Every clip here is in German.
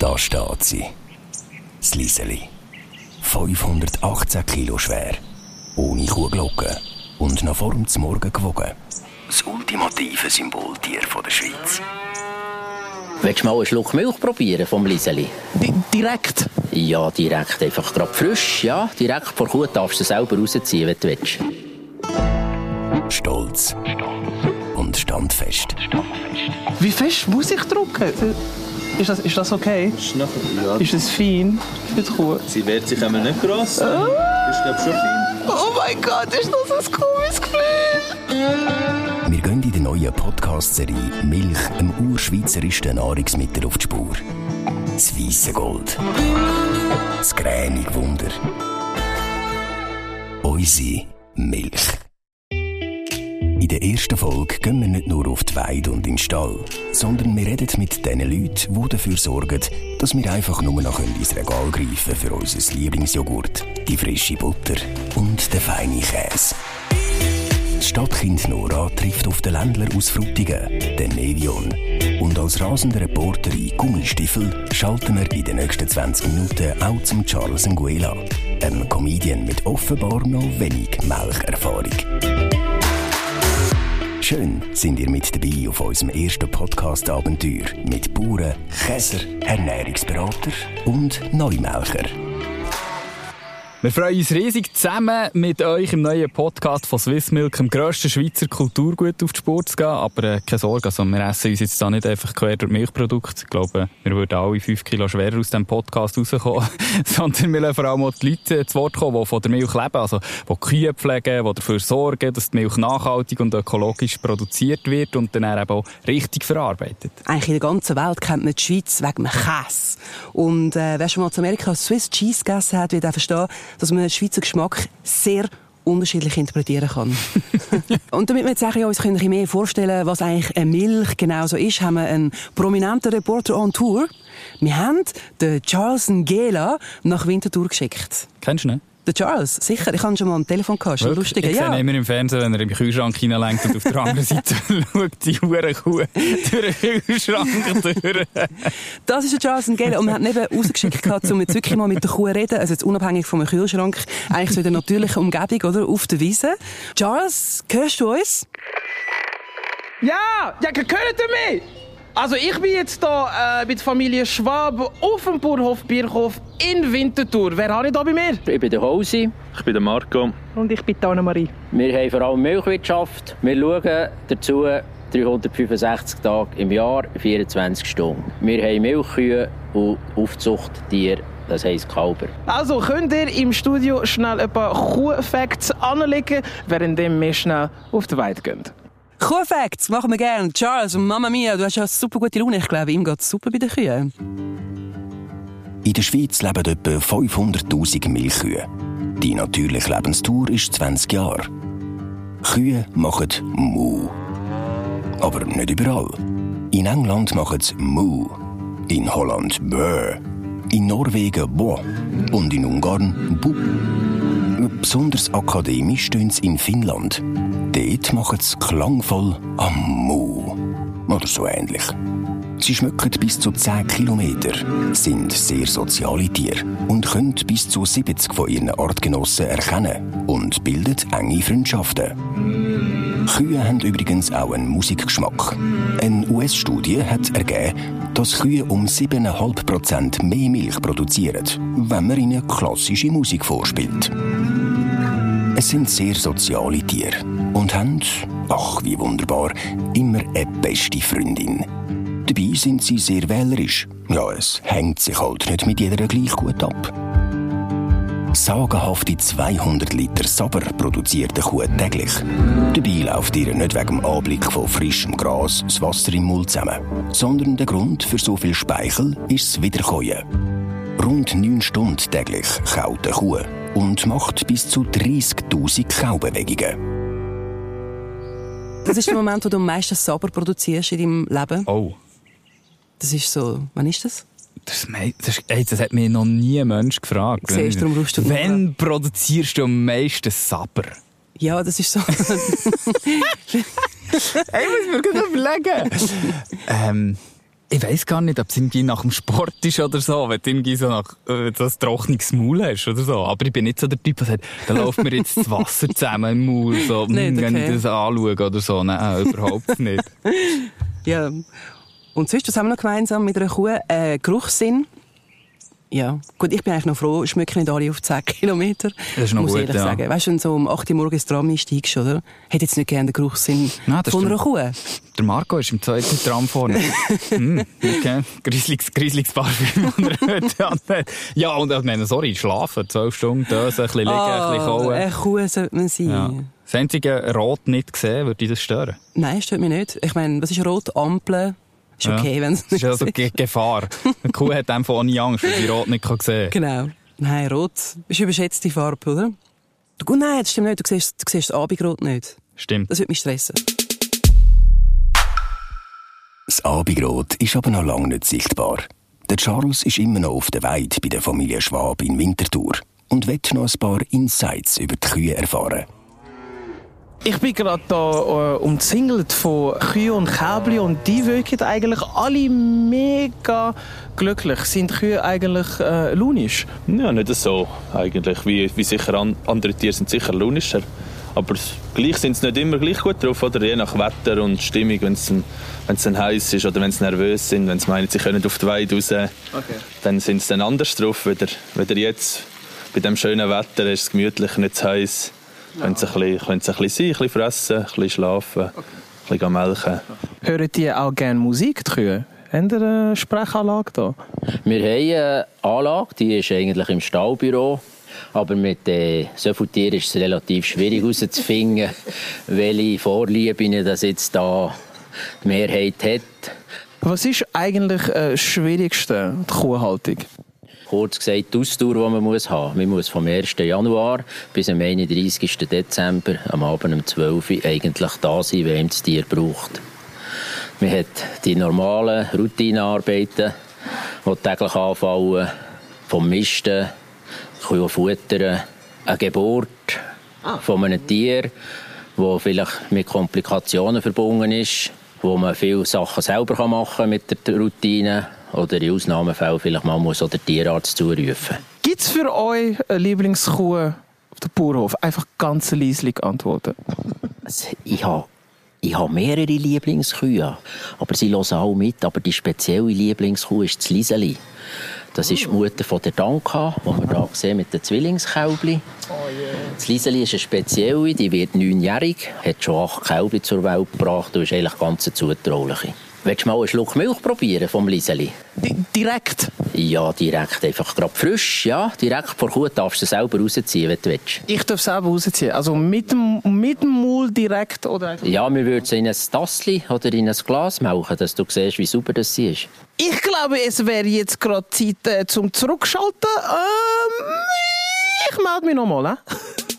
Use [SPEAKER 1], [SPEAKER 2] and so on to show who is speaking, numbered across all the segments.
[SPEAKER 1] Da steht sie. Das Lieseli. 518 Kilo schwer. Ohne Kuhglocke. Und noch vor dem Morgen gewogen. Das ultimative Symboltier von der Schweiz.
[SPEAKER 2] Willst du mal einen Schluck Milch probieren vom Liseli?
[SPEAKER 3] Di direkt?
[SPEAKER 2] Ja, direkt. Einfach gerade frisch. Ja, direkt vor Kuh darfst du selber rausziehen, wenn du willst.
[SPEAKER 1] Stolz. Und standfest.
[SPEAKER 3] Wie fest muss ich drücken? Ist das, ist das okay?
[SPEAKER 4] Ist, nachher, ja,
[SPEAKER 3] Ist das fein für die Kuh?
[SPEAKER 4] sie wehrt sich einmal nicht gross. Ist, glaube schon fein.
[SPEAKER 3] Oh mein Gott, ist das ein komisches Gefühl?
[SPEAKER 1] Wir gehen in der neuen Podcast-Serie Milch, einem urschweizerischen Nahrungsmittel auf die Spur. Das weisse Gold. Das cremige Wunder. Unsere Milch. Der ersten Folge gehen wir nicht nur auf die Weide und in den Stall, sondern wir reden mit den Leuten, die dafür sorgen, dass wir einfach nur noch ins Regal greifen für unser Lieblingsjoghurt, die frische Butter und den feinen Käse. Das Stadtkind Nora trifft auf den Ländler aus Frutigen, den Nevion. Und als rasender Reporter in Gummistiefel schalten wir in den nächsten 20 Minuten auch zum Charles Nguela, einem Comedian mit offenbar noch wenig Melcherfahrung. Schön sind ihr mit dabei auf unserem ersten Podcast-Abenteuer mit Bauern, Käser, Ernährungsberater und Neumelcher.
[SPEAKER 5] Wir freuen uns riesig, zusammen mit euch im neuen Podcast von Swissmilk, dem grössten Schweizer Kulturgut, auf die Spur zu gehen. Aber äh, keine Sorge, also wir essen uns jetzt da nicht einfach quer durch Milchprodukte. Ich glaube, wir würden alle fünf Kilo schwerer aus diesem Podcast rauskommen. Sondern wir lassen vor allem auch die Leute zu Wort kommen, die von der Milch leben. Also, die Kühe pflegen, die dafür sorgen, dass die Milch nachhaltig und ökologisch produziert wird und dann eben auch richtig verarbeitet.
[SPEAKER 6] Eigentlich in der ganzen Welt kennt man die Schweiz wegen dem Käse. Und äh, wer schon mal zu Amerika Swiss Cheese gegessen hat, wird auch verstehen, dass man den Schweizer Geschmack sehr unterschiedlich interpretieren kann. und damit wir jetzt auch uns ein bisschen mehr vorstellen, was eigentlich eine Milch genau so ist, haben wir einen prominenten Reporter on Tour. Wir haben den Charles Ngela nach Winterthur geschickt.
[SPEAKER 5] Kennst du ihn?
[SPEAKER 6] Der Charles, sicher. Ich habe schon mal am Telefon gehabt. Schon lustig.
[SPEAKER 5] Ich
[SPEAKER 6] Ja.
[SPEAKER 5] sehe immer im Fernsehen, wenn er im Kühlschrank hineinlenkt und auf der anderen Seite schaut die hure Kuh durch den Kühlschrank durch.
[SPEAKER 6] Das ist der Charles. Und wir haben ihn eben rausgeschickt, gehabt, um jetzt wirklich mal mit der Kuh zu reden. Also jetzt unabhängig vom Kühlschrank. Eigentlich so in der natürlichen Umgebung, oder? Auf der Wiese. Charles, hörst du uns?
[SPEAKER 3] Ja, ja, gehört ihr mich? Also ich bin jetzt hier äh, mit Familie Schwab auf dem Bauernhof Birchhof in Winterthur. Wer habe ich da bei mir?
[SPEAKER 2] Ich bin der Hausi.
[SPEAKER 4] Ich bin der Marco.
[SPEAKER 3] Und ich bin Anna-Marie.
[SPEAKER 2] Wir haben vor allem Milchwirtschaft. Wir schauen dazu 365 Tage im Jahr, 24 Stunden. Wir haben Milchkühe und Aufzuchttiere, das heisst Kälber.
[SPEAKER 3] Also könnt ihr im Studio schnell ein paar Kuh-Facts anlegen, während wir schnell auf die Weide gehen.
[SPEAKER 6] Kuhfacts machen wir gerne. Charles und Mama Mia, du hast ja super gute Laune. Ich glaube, ihm geht es super bei den Kühen.
[SPEAKER 1] In der Schweiz leben etwa 500.000 Milchkühe. Die natürliche Lebensdauer ist 20 Jahre. Kühe machen Mu. Aber nicht überall. In England machen sie Mu. In Holland Bö. In Norwegen Bo. Und in Ungarn Bu. Besonders akademisch stehen sie in Finnland. Dort machen sie klangvoll am Mu. Oder so ähnlich. Sie schmücken bis zu 10 Kilometer, sind sehr soziale Tiere und können bis zu 70 von ihren Artgenossen erkennen und bilden enge Freundschaften. Kühe haben übrigens auch einen Musikgeschmack. Eine US-Studie hat ergeben, dass Kühe um 7,5% mehr Milch produzieren, wenn man ihnen klassische Musik vorspielt. Es sind sehr soziale Tiere und haben, ach wie wunderbar, immer eine beste Freundin. Dabei sind sie sehr wählerisch. Ja, es hängt sich halt nicht mit jeder gleich gut ab. Sagenhafte 200 Liter Saber produziert eine Kuh täglich. Dabei läuft ihr nicht wegen dem Anblick von frischem Gras das Wasser im Mund zusammen, sondern der Grund für so viel Speichel ist das Wiederkäuen. Rund 9 Stunden täglich kaut eine Kuh und macht bis zu 30.000 Kaubewegungen.
[SPEAKER 6] Das ist der Moment, wo du am meisten Saber produzierst in deinem Leben.
[SPEAKER 5] Oh.
[SPEAKER 6] Das ist so, wann ist das?
[SPEAKER 5] Das, das, ey, das hat mich noch nie ein Mensch gefragt.
[SPEAKER 6] Siehst darum rufst du
[SPEAKER 5] Wenn produzierst du am meisten Saber?
[SPEAKER 6] Ja, das ist so.
[SPEAKER 5] Ey, muss mir gerade überlegen. ähm, Ich weiss gar nicht, ob es irgendwie nach dem Sport ist oder so, wenn du irgendwie so nach, äh, so ein trockenes Maul hast oder so. Aber ich bin nicht so der Typ, der sagt, da läuft mir jetzt das Wasser zusammen im Maul, so,
[SPEAKER 6] Nicht,
[SPEAKER 5] mm, wenn
[SPEAKER 6] okay.
[SPEAKER 5] ich das anschaue oder so. Nein, überhaupt nicht.
[SPEAKER 6] Ja. Und sonst, was haben wir noch gemeinsam mit einer Kuh? Äh, Geruchssinn. Ja. Gut, ich bin eigentlich noch froh, schmecke nicht alle auf 10 Kilometer.
[SPEAKER 5] Das ist noch
[SPEAKER 6] muss
[SPEAKER 5] gut,
[SPEAKER 6] ich ehrlich
[SPEAKER 5] ja.
[SPEAKER 6] sagen. Weißt du, wenn du so um 8 Uhr morgens Tram einsteigst, oder? Hätte jetzt nicht gerne den Geruchssinn
[SPEAKER 5] Nein, das
[SPEAKER 6] von einer. Kuh.
[SPEAKER 5] Der Marco ist im zweiten Tram vorne. hm, okay. Grisseliges, grisseliges Parfüm. ja, und ich meine, sorry, schlafen, zwölf Stunden, dösen, ein bisschen liegen, ein bisschen
[SPEAKER 6] Ah,
[SPEAKER 5] kauen.
[SPEAKER 6] eine Kuh sollte man sein.
[SPEAKER 5] Ja. Das einzige Rot nicht gesehen, würde dich das stören?
[SPEAKER 6] Nein, stört mich nicht. Ich meine, was ist rot? Ampel? Ist
[SPEAKER 5] Ja.
[SPEAKER 6] okay, wenn es
[SPEAKER 5] Das ist also Ge Gefahr. Eine Kuh hat einfach ohne Angst, weil sie Rot nicht kann sehen kann.
[SPEAKER 6] Genau. Nein, rot ist überschätzte Farbe, oder? Du, nein, das stimmt nicht. Du siehst, du siehst das Abendrot nicht.
[SPEAKER 5] Stimmt.
[SPEAKER 6] Das würde mich stressen.
[SPEAKER 1] Das Abigrot ist aber noch lange nicht sichtbar. Der Charles ist immer noch auf der Weide bei der Familie Schwab in Winterthur und will noch ein paar Insights über die Kühe erfahren.
[SPEAKER 3] Ich bin gerade da äh, umzingelt von Kühen und Kälbli und die wirken eigentlich alle mega glücklich. Sind Kühe eigentlich äh, launisch?
[SPEAKER 4] Ja, nicht so eigentlich. Wie, wie sicher an, andere Tiere sind sicher launischer. Aber gleich sind sie nicht immer gleich gut drauf, oder? Je nach Wetter und Stimmung, wenn es dann, heiß ist oder wenn sie nervös sind, wenn sie meinen, sie können auf die Weide raus, dann sind sie dann anders drauf. Wieder, wieder jetzt, bei dem schönen Wetter, ist es gemütlich, nicht zu heiß. Können sie ein bisschen, können sie ein bisschen sein, ein bisschen fressen, ein bisschen schlafen, ein bisschen melken.
[SPEAKER 3] Hören die auch gerne Musik, die Kühe? Haben ihr eine Sprechanlage da?
[SPEAKER 2] Wir haben eine Anlage, die ist eigentlich im Stallbüro. Aber mit äh, so vielen Tieren ist es relativ schwierig herauszufinden, welche Vorlieben das jetzt da die Mehrheit hat.
[SPEAKER 3] Was ist eigentlich äh, das Schwierigste, die Kuhhaltung?
[SPEAKER 2] Kurz gesagt, die Ausdauer, die man muss haben muss. Man muss vom 1. Januar bis am 31. Dezember am Abend um 12 Uhr eigentlich da sein, wenn das Tier braucht. Man hat die normalen Routinearbeiten, die täglich anfallen, vom Misten, Kühe futtern, eine Geburt von einem Tier, wo vielleicht mit Komplikationen verbunden ist, wo man viele Sachen selber machen kann mit der Routine oder in Ausnahmefällen vielleicht mal muss oder Tierarzt zurufen.
[SPEAKER 3] Gibt es für euch eine Lieblingskuh auf dem Bauernhof? Einfach ganz leislich antworten.
[SPEAKER 2] Also, ich habe ich habe mehrere Lieblingskühe, aber sie hören auch mit. Aber die spezielle Lieblingskuh ist das Liseli. Das ist die Mutter von der Danka, die wir hier sehen mit den Zwillingskälbli. Das Liseli ist eine spezielle, die wird neunjährig, hat schon acht Kälbli zur Welt gebracht und ist eigentlich ganz eine zutrauliche. Willst du mal einen Schluck Milch probieren vom Liseli?
[SPEAKER 3] Di direkt.
[SPEAKER 2] Ja, direkt, einfach gerade frisch, ja. Direkt vor Kuh darfst du selber rausziehen, wenn du willst.
[SPEAKER 3] Ich darf selber rausziehen. Also mit dem, mit dem Maul direkt oder.
[SPEAKER 2] Ja, wir würden sie in ein Tassli oder in ein Glas melken, dass du siehst, wie sauber das ist.
[SPEAKER 3] Ich glaube, es wäre jetzt gerade Zeit äh, zum Zurückschalten. Ähm, ich melde mich nochmal. Äh?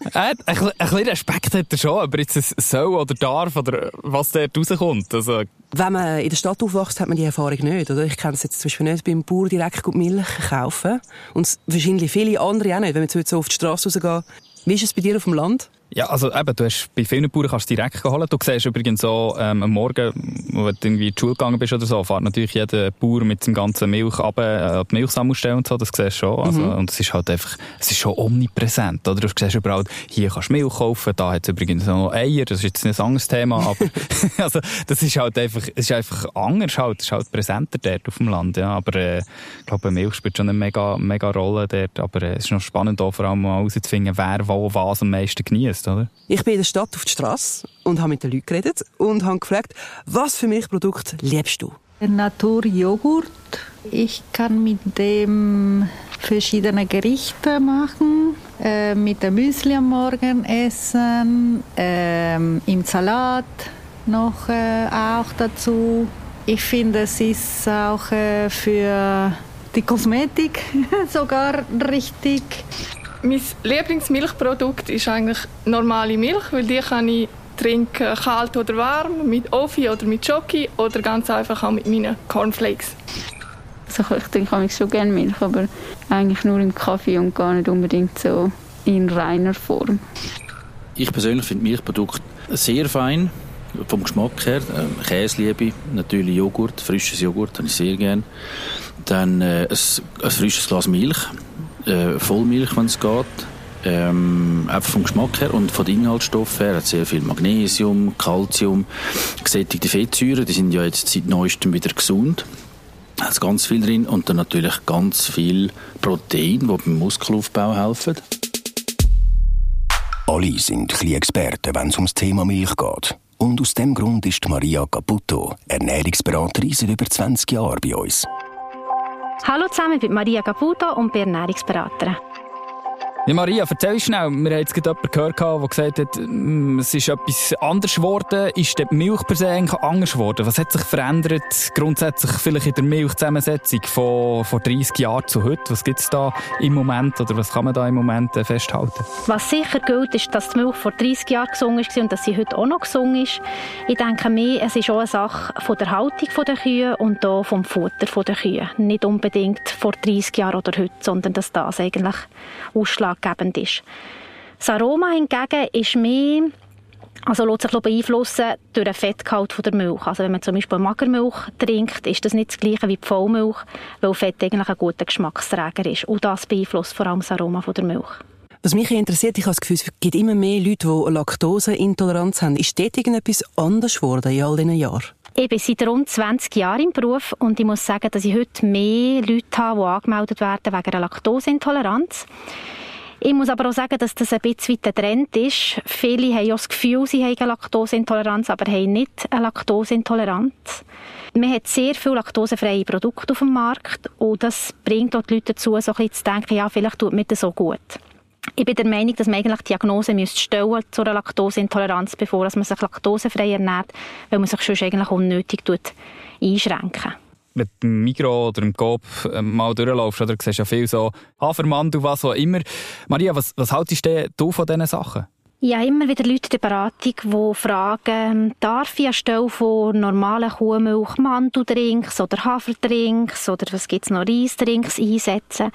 [SPEAKER 5] Äh, ein, ein bisschen Respekt hat er schon, aber jetzt es soll oder darf oder was dort rauskommt. Also,
[SPEAKER 6] Wenn man in der Stadt aufwächst, hat man die Erfahrung nicht. Oder? Ich kenne es jetzt zum Beispiel nicht beim Bauer direkt gut Milch kaufen. Und wahrscheinlich viele andere auch nicht, wenn wir jetzt so auf die Straße rausgehen. Wie ist es bei dir auf dem Land?
[SPEAKER 5] Ja, also eben, du hast, bei vielen Bauern kannst du direkt holen. Du siehst übrigens so, ähm, am Morgen, wenn du irgendwie in die Schule gegangen bist oder so, fährt natürlich jeder Bauer mit seinem ganzen Milch ab, äh, die Milchsammelstelle und so, das siehst du schon. Also, Und es ist halt einfach, es ist schon omnipräsent, oder? Du siehst überall, hier kannst du Milch kaufen, da hat es übrigens noch Eier, das ist jetzt nicht ein anderes Thema, aber, also, das ist halt einfach, es ist einfach anders halt, es ist halt präsenter dort auf dem Land, ja. Aber, äh, ich glaube, Milch spielt schon eine mega, mega Rolle dort, aber äh, es ist noch spannend, auch vor allem mal herauszufinden, wer wo was am meisten genießt, oder?
[SPEAKER 6] Ich bin in der Stadt auf der Straße und habe mit den Leuten geredet und habe gefragt, was für Milchprodukt liebst du?
[SPEAKER 7] Naturjoghurt. Ich kann mit dem verschiedene Gerichte machen, äh, mit dem Müsli am Morgen essen, ähm, im Salat noch äh, auch dazu. Ich finde, es ist auch äh, für die Kosmetik sogar richtig.
[SPEAKER 8] Mein Lieblingsmilchprodukt ist eigentlich normale Milch, weil die kann ich trinken, kalt oder warm, mit Offi oder mit Schoki oder ganz einfach auch mit meinen Cornflakes.
[SPEAKER 9] Also ich trinke manchmal schon gerne Milch, aber eigentlich nur im Kaffee und gar nicht unbedingt so in reiner Form.
[SPEAKER 10] Ich persönlich finde Milchprodukte sehr fein. vom Geschmack her. Ähm, Käse liebe natürlich Joghurt, frisches Joghurt, habe ich sehr gerne. Dann äh, ein, ein frisches Glas Milch, äh, Vollmilch, wenn es geht. Ähm, einfach vom Geschmack her und von den Inhaltsstoffen her hat sehr viel Magnesium, Calcium, gesättigte Fettsäuren, die sind ja jetzt seit neuestem wieder gesund. Hat ganz viel drin und dann natürlich ganz viel Protein, die beim Muskelaufbau helfen.
[SPEAKER 1] Alle sind Experten, wenn es ums Thema Milch geht. Und aus dem Grund ist Maria Caputo, Ernährungsberaterin seit über 20 Jahren bei uns.
[SPEAKER 11] Hallo zusammen, ich bin Maria Caputo und bin Ernährungsberaterin.
[SPEAKER 5] Ja, Maria, erzähl schnell. Wir haben jetzt gerade jemanden gehört, der gesagt hat, mm, es ist etwas anders geworden. Ist die Milch per se eigentlich anders geworden? Was hat sich verändert grundsätzlich vielleicht in der Milchzusammensetzung von vor 30 Jahren zu heute? Was gibt es da im Moment oder was kann man da im Moment äh, festhalten?
[SPEAKER 11] Was sicher gilt, ist, dass die Milch vor 30 Jahren gesungen ist und dass sie heute auch noch gesungen ist. Ich denke mehr, es ist auch eine Sache von der Haltung der Kühe und auch vom Futter der Kühe. Nicht unbedingt vor 30 Jahren oder heute, sondern dass das eigentlich Ausschlag ausschlaggebend ist. Das Aroma hingegen ist mehr also lässt sich beeinflussen durch den Fettgehalt der Milch. Also wenn man zum Beispiel Magermilch trinkt, ist das nicht das gleiche wie Vollmilch, weil Fett eigentlich ein guter Geschmacksträger ist. Und das beeinflusst vor allem das Aroma der Milch.
[SPEAKER 6] Was mich interessiert, ich habe das Gefühl, es gibt immer mehr Leute, die Laktoseintoleranz haben. Ist dort irgendetwas anders geworden in all diesen Jahren?
[SPEAKER 11] Ich bin seit rund 20 Jahren im Beruf und ich muss sagen, dass ich heute mehr Leute habe, die angemeldet werden wegen einer Laktoseintoleranz. Ich muss aber auch sagen, dass das ein bisschen der Trend ist. Viele haben ja das Gefühl, sie haben eine Laktoseintoleranz, aber haben nicht eine Laktoseintoleranz. Man hat sehr viele laktosefreie Produkte auf dem Markt und das bringt auch die Leute dazu, so ein bisschen zu denken, ja, vielleicht tut mir das so gut. Ich bin der Meinung, dass man eigentlich die Diagnose müsste stellen zu einer Laktoseintoleranz, bevor man sich laktosefrei ernährt, weil man sich sonst eigentlich unnötig einschränken
[SPEAKER 5] mit dem Mikro oder dem Coop äh, mal durchlaufst, oder siehst ja viel so Hafermandel, was auch immer. Maria, was, was haltest du von diesen Sachen?
[SPEAKER 11] Ja, immer wieder Leute in der Beratung, die fragen, darf ich anstelle von normalen Kuhmilch Mandeldrinks oder Haferdrinks oder was gibt's noch, Reisdrinks einsetzen?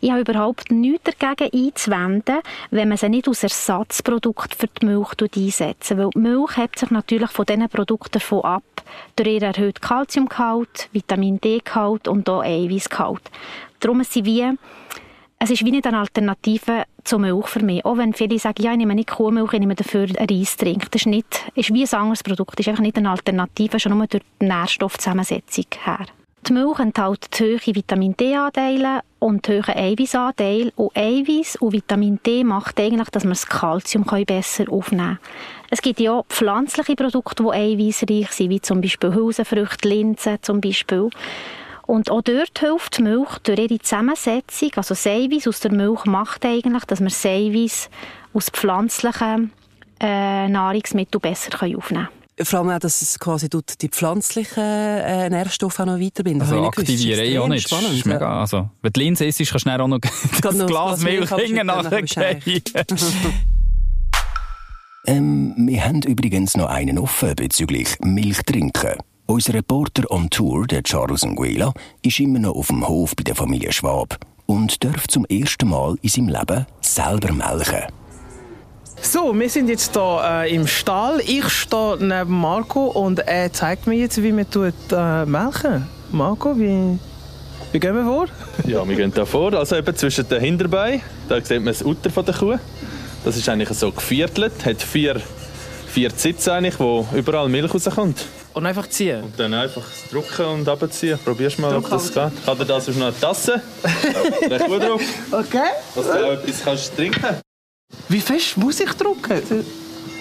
[SPEAKER 11] Ich habe überhaupt nichts dagegen einzuwenden, wenn man sie nicht als Ersatzprodukt für die Milch einsetzt. Weil die Milch hebt sich natürlich von diesen Produkten davon ab, durch ihren erhöhten Kalziumgehalt, Vitamin D-Gehalt und auch Eiweißgehalt. Darum sind wie es ist wie nicht eine Alternative zur Milch für mich. Auch wenn viele sagen, ja, ich nehme nicht Kuhmilch, ich nehme dafür einen Reisdrink. Das ist, nicht, ist wie ein anderes Produkt. Das ist einfach nicht eine Alternative, schon nur durch die Nährstoffzusammensetzung her. Die Milch enthält hohe Vitamin D-Anteile und hohe Eiweißanteile. Und Eiweiß und Vitamin D macht eigentlich, dass wir das Kalzium besser aufnehmen können. Es gibt ja auch pflanzliche Produkte, die eiweißreich sind, wie zum Beispiel Hülsenfrüchte, Linsen zum Beispiel. Und auch dort hilft die Milch durch ihre Zusammensetzung, also das Eiweiß aus der Milch macht eigentlich, dass wir das Eiweiß aus pflanzlichen äh, Nahrungsmitteln besser aufnehmen können.
[SPEAKER 6] Vor allem auch, dass es quasi die pflanzlichen äh, Nährstoffe auch noch weiterbindet.
[SPEAKER 5] Also aktivieren eh auch nicht. Spannend, ist mega, also, wenn du Linse isst, kannst du schnell auch noch das Glas Milch hinten nachher
[SPEAKER 1] ähm, Wir haben übrigens noch einen offen bezüglich Milchtrinken. Unser Reporter on Tour, der Charles Nguela, ist immer noch auf dem Hof bei der Familie Schwab und darf zum ersten Mal in seinem Leben selber melken.
[SPEAKER 3] So, wir sind jetzt hier äh, im Stall. Ich stehe neben Marco und er zeigt mir jetzt, wie man tut, äh, melken. Marco, wie, wie gehen wir vor?
[SPEAKER 4] Ja, wir gehen hier vor. Also eben zwischen den Hinterbeinen, da sieht man das Uter von der Kuh. Das ist eigentlich so geviertelt, hat vier, vier Sitze eigentlich, wo überall Milch rauskommt.
[SPEAKER 3] Und einfach ziehen?
[SPEAKER 4] Und dann einfach drücken und abziehen. Probierst mal, ob das geht. Kann dir das auf eine Tasse? Recht gut drauf.
[SPEAKER 3] Okay.
[SPEAKER 4] Dass du auch etwas kannst trinken
[SPEAKER 3] Wie fest muss ich drücken?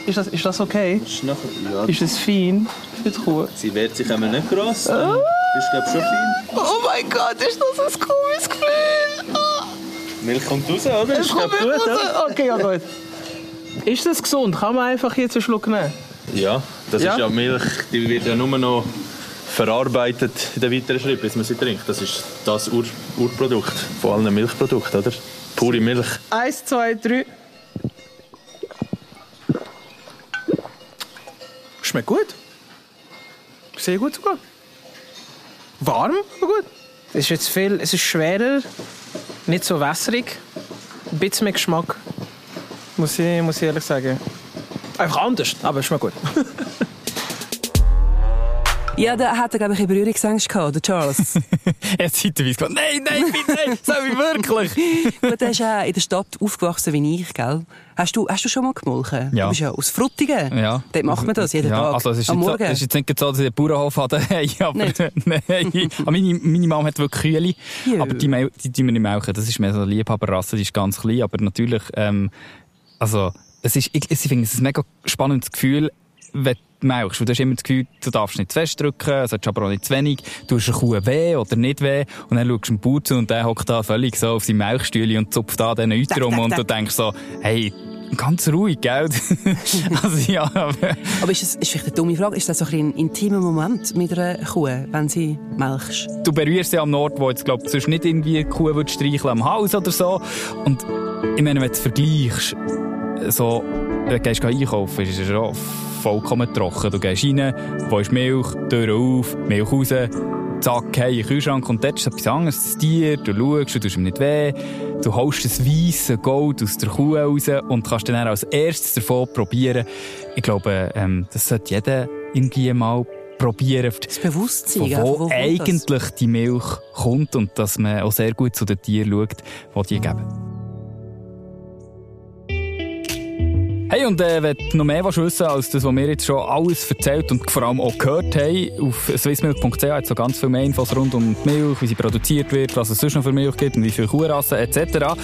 [SPEAKER 3] Ist das, ist das okay?
[SPEAKER 4] Ist, nachher, ja.
[SPEAKER 3] ist das fein für die Kuh?
[SPEAKER 4] Sie wehrt sich einmal nicht gross. Dann
[SPEAKER 3] oh.
[SPEAKER 4] ist glaube schon fein.
[SPEAKER 3] Oh mein Gott, ist das ein komisches Gefühl? Oh.
[SPEAKER 4] Milch kommt raus, oder?
[SPEAKER 3] Es kommt gut, raus. Oder? Okay, ja gut. Ist das gesund? Kann man einfach jetzt einen Schluck nehmen?
[SPEAKER 4] Ja, das ja. ist ja Milch, die wird ja nur noch verarbeitet in den weiteren Schritten, bis man sie trinkt. Das ist das Ur Urprodukt von allen Milchprodukten, oder? Pure Milch.
[SPEAKER 3] Eins, zwei, drei. Schmeckt gut. Sehr gut sogar. Warm, aber gut. Es ist jetzt viel, es ist schwerer, nicht so wässrig. Ein bisschen mehr Geschmack, muss ich, muss ich ehrlich sagen. Einfach anders, aber schmeckt gut.
[SPEAKER 6] Ja, da hat er, glaube ich, eine Berührungsängste gehabt, der Charles.
[SPEAKER 5] er hat zeitweise gesagt, nein, nein, bitte, soll ich wirklich?
[SPEAKER 6] Gut, er ist auch in der Stadt aufgewachsen wie ich, gell? Hast du, hast du schon mal gemolken?
[SPEAKER 5] Ja.
[SPEAKER 6] Du bist ja aus Fruttingen.
[SPEAKER 5] Ja.
[SPEAKER 6] Dort macht man das jeden
[SPEAKER 5] ja,
[SPEAKER 6] Tag.
[SPEAKER 5] Also es ist
[SPEAKER 6] am
[SPEAKER 5] jetzt, so-
[SPEAKER 6] Morgen.
[SPEAKER 5] es ist jetzt nicht so, dass ich einen Bauernhof habe, daheim, aber nein. Meine, meine Mama hat wirklich Kühe,
[SPEAKER 6] Ja.
[SPEAKER 5] aber die, die, die wir nicht melken. Das ist mehr so eine Liebhaberrasse, die ist ganz klein, aber natürlich, ähm, also, es ist, ich, ich finde es ist ein mega spannendes Gefühl, wenn du melkst. Du hast immer das Gefühl, du darfst nicht zu fest drücken, solltest aber auch nicht zu wenig. Du hast eine Kuh weh oder nicht weh. Und dann schaust du Bauer zu und der hockt da völlig so auf seinem Melkstühle und zupft da den Euter rum und du denkst so, hey, ganz ruhig, gell? also ja, aber...
[SPEAKER 6] Aber ist das ist vielleicht eine dumme Frage, ist das so ein, ein intimer Moment mit einer Kuh, wenn sie melkst?
[SPEAKER 5] du berührst sie am Ort, wo jetzt, glaub, sonst nicht irgendwie die Kuh streicheln am Haus oder so. Und ich meine, wenn du es vergleichst, so, du gehst einkaufen, ist es schon vollkommen trocken. Du gehst rein, wo ist Milch, Tür auf, Milch raus, zack, hey, in den Kühlschrank und dort ist etwas anderes, das Tier, du schaust, du tust ihm nicht weh, du holst das weisse Gold aus der Kuh raus und kannst dann als erstes davon probieren. Ich glaube, ähm, das sollte jeder irgendwie mal probieren.
[SPEAKER 6] Das Bewusstsein,
[SPEAKER 5] Von wo,
[SPEAKER 6] wo
[SPEAKER 5] eigentlich die Milch kommt und dass man auch sehr gut zu den Tieren schaut, die die geben. Hey, und äh, wenn du noch mehr willst wissen als das, was wir jetzt schon alles erzählt und vor allem auch gehört haben, auf swissmilk.ch hat es so ganz viel mehr Infos rund um die Milch, wie sie produziert wird, was es sonst noch für Milch gibt und wie viele Kuhrassen etc.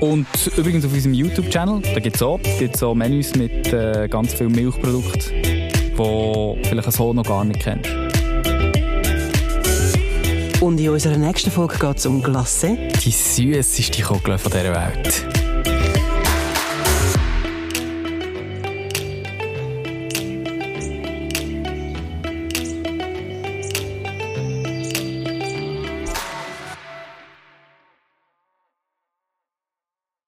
[SPEAKER 5] Und übrigens auf unserem YouTube-Channel, da gibt es auch, gibt's auch Menüs mit äh, ganz vielen Milchprodukten, die vielleicht so noch gar nicht kennst.
[SPEAKER 6] Und in unserer nächsten Folge geht es um Glacé.
[SPEAKER 5] Die süßeste Kugel von dieser Welt.